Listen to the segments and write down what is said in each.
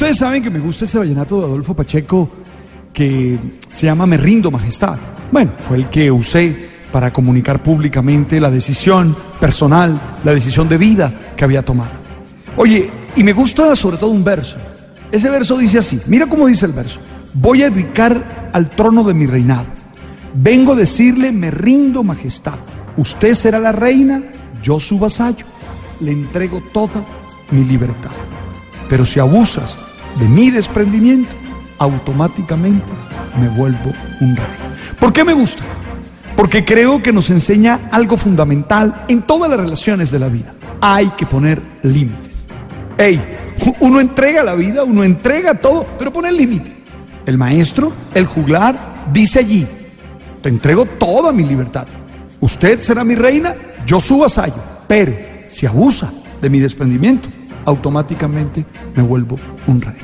Ustedes saben que me gusta ese vallenato de Adolfo Pacheco que se llama Me rindo majestad. Bueno, fue el que usé para comunicar públicamente la decisión personal, la decisión de vida que había tomado. Oye, y me gusta sobre todo un verso. Ese verso dice así, mira cómo dice el verso. Voy a dedicar al trono de mi reinado. Vengo a decirle, me rindo majestad. Usted será la reina, yo su vasallo. Le entrego toda mi libertad. Pero si abusas de mi desprendimiento, automáticamente me vuelvo un rey. ¿Por qué me gusta? Porque creo que nos enseña algo fundamental en todas las relaciones de la vida. Hay que poner límites. Ey, uno entrega la vida, uno entrega todo, pero pone el límite. El maestro, el juglar, dice allí, te entrego toda mi libertad. Usted será mi reina, yo su vasallo. Pero si abusa de mi desprendimiento, automáticamente me vuelvo un rey.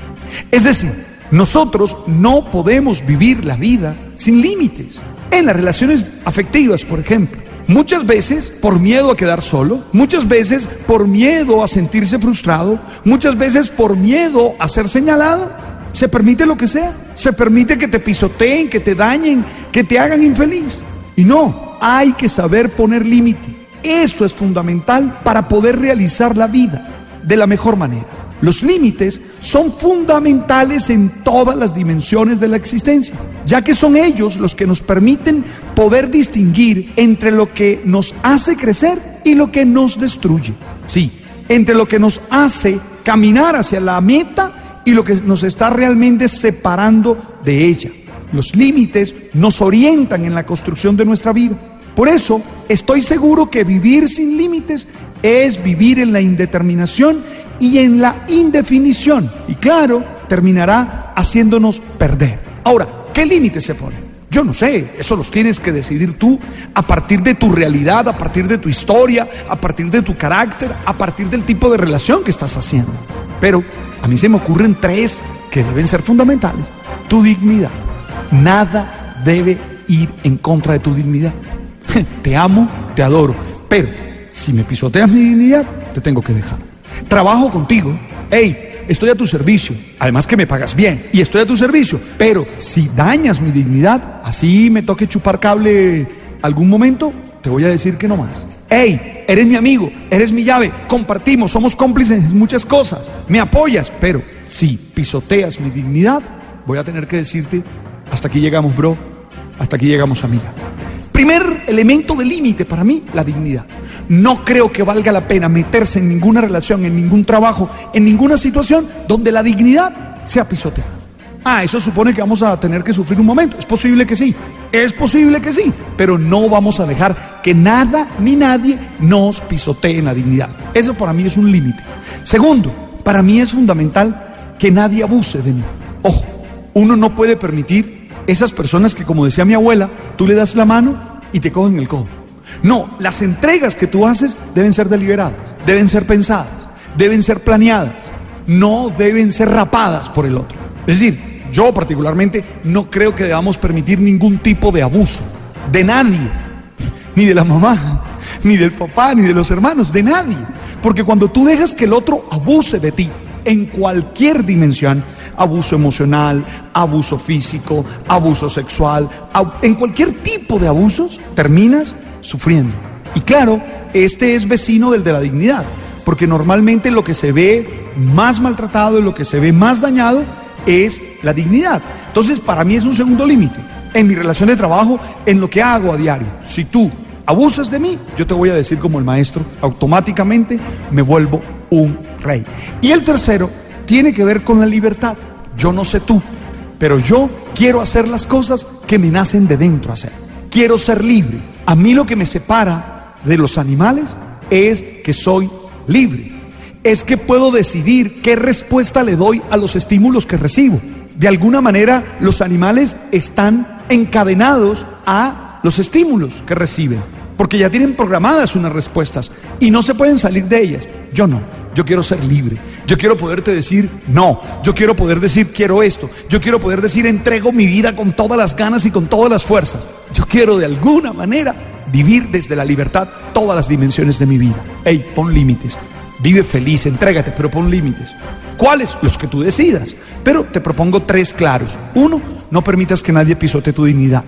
Es decir, nosotros no podemos vivir la vida sin límites. En las relaciones afectivas, por ejemplo, muchas veces por miedo a quedar solo, muchas veces por miedo a sentirse frustrado, muchas veces por miedo a ser señalado, se permite lo que sea. Se permite que te pisoteen, que te dañen, que te hagan infeliz. Y no, hay que saber poner límite. Eso es fundamental para poder realizar la vida de la mejor manera. Los límites son fundamentales en todas las dimensiones de la existencia, ya que son ellos los que nos permiten poder distinguir entre lo que nos hace crecer y lo que nos destruye. Sí, entre lo que nos hace caminar hacia la meta y lo que nos está realmente separando de ella. Los límites nos orientan en la construcción de nuestra vida. Por eso estoy seguro que vivir sin límites es vivir en la indeterminación y en la indefinición. Y claro, terminará haciéndonos perder. Ahora, ¿qué límites se ponen? Yo no sé, eso los tienes que decidir tú a partir de tu realidad, a partir de tu historia, a partir de tu carácter, a partir del tipo de relación que estás haciendo. Pero a mí se me ocurren tres que deben ser fundamentales. Tu dignidad. Nada debe ir en contra de tu dignidad. Te amo, te adoro, pero si me pisoteas mi dignidad, te tengo que dejar. Trabajo contigo, hey, estoy a tu servicio, además que me pagas bien y estoy a tu servicio, pero si dañas mi dignidad, así me toque chupar cable algún momento, te voy a decir que no más. Hey, eres mi amigo, eres mi llave, compartimos, somos cómplices en muchas cosas, me apoyas, pero si pisoteas mi dignidad, voy a tener que decirte, hasta aquí llegamos, bro, hasta aquí llegamos, amiga. Primer elemento de límite para mí, la dignidad. No creo que valga la pena meterse en ninguna relación, en ningún trabajo, en ninguna situación donde la dignidad sea pisoteada. Ah, eso supone que vamos a tener que sufrir un momento. Es posible que sí, es posible que sí, pero no vamos a dejar que nada ni nadie nos pisotee en la dignidad. Eso para mí es un límite. Segundo, para mí es fundamental que nadie abuse de mí. Ojo, uno no puede permitir esas personas que, como decía mi abuela, tú le das la mano y te cogen el codo. No, las entregas que tú haces deben ser deliberadas, deben ser pensadas, deben ser planeadas, no deben ser rapadas por el otro. Es decir, yo particularmente no creo que debamos permitir ningún tipo de abuso de nadie, ni de la mamá, ni del papá, ni de los hermanos, de nadie. Porque cuando tú dejas que el otro abuse de ti en cualquier dimensión, abuso emocional, abuso físico, abuso sexual, en cualquier tipo de abusos, terminas sufriendo. Y claro, este es vecino del de la dignidad, porque normalmente lo que se ve más maltratado, lo que se ve más dañado, es la dignidad. Entonces, para mí es un segundo límite. En mi relación de trabajo, en lo que hago a diario. Si tú abusas de mí, yo te voy a decir como el maestro, automáticamente me vuelvo un rey. Y el tercero tiene que ver con la libertad. Yo no sé tú, pero yo quiero hacer las cosas que me nacen de dentro hacer. Quiero ser libre. A mí lo que me separa de los animales es que soy libre. Es que puedo decidir qué respuesta le doy a los estímulos que recibo. De alguna manera los animales están encadenados a los estímulos que reciben, porque ya tienen programadas unas respuestas y no se pueden salir de ellas. Yo no. Yo quiero ser libre. Yo quiero poderte decir no. Yo quiero poder decir quiero esto. Yo quiero poder decir entrego mi vida con todas las ganas y con todas las fuerzas. Yo quiero de alguna manera vivir desde la libertad todas las dimensiones de mi vida. Ey, pon límites. Vive feliz, entrégate, pero pon límites. ¿Cuáles? Los que tú decidas. Pero te propongo tres claros. Uno, no permitas que nadie pisote tu dignidad.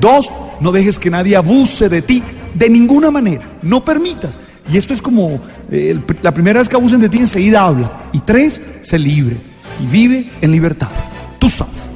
Dos, no dejes que nadie abuse de ti de ninguna manera. No permitas. Y esto es como eh, la primera vez que abusen de ti, enseguida habla. Y tres, sé libre y vive en libertad. Tú sabes.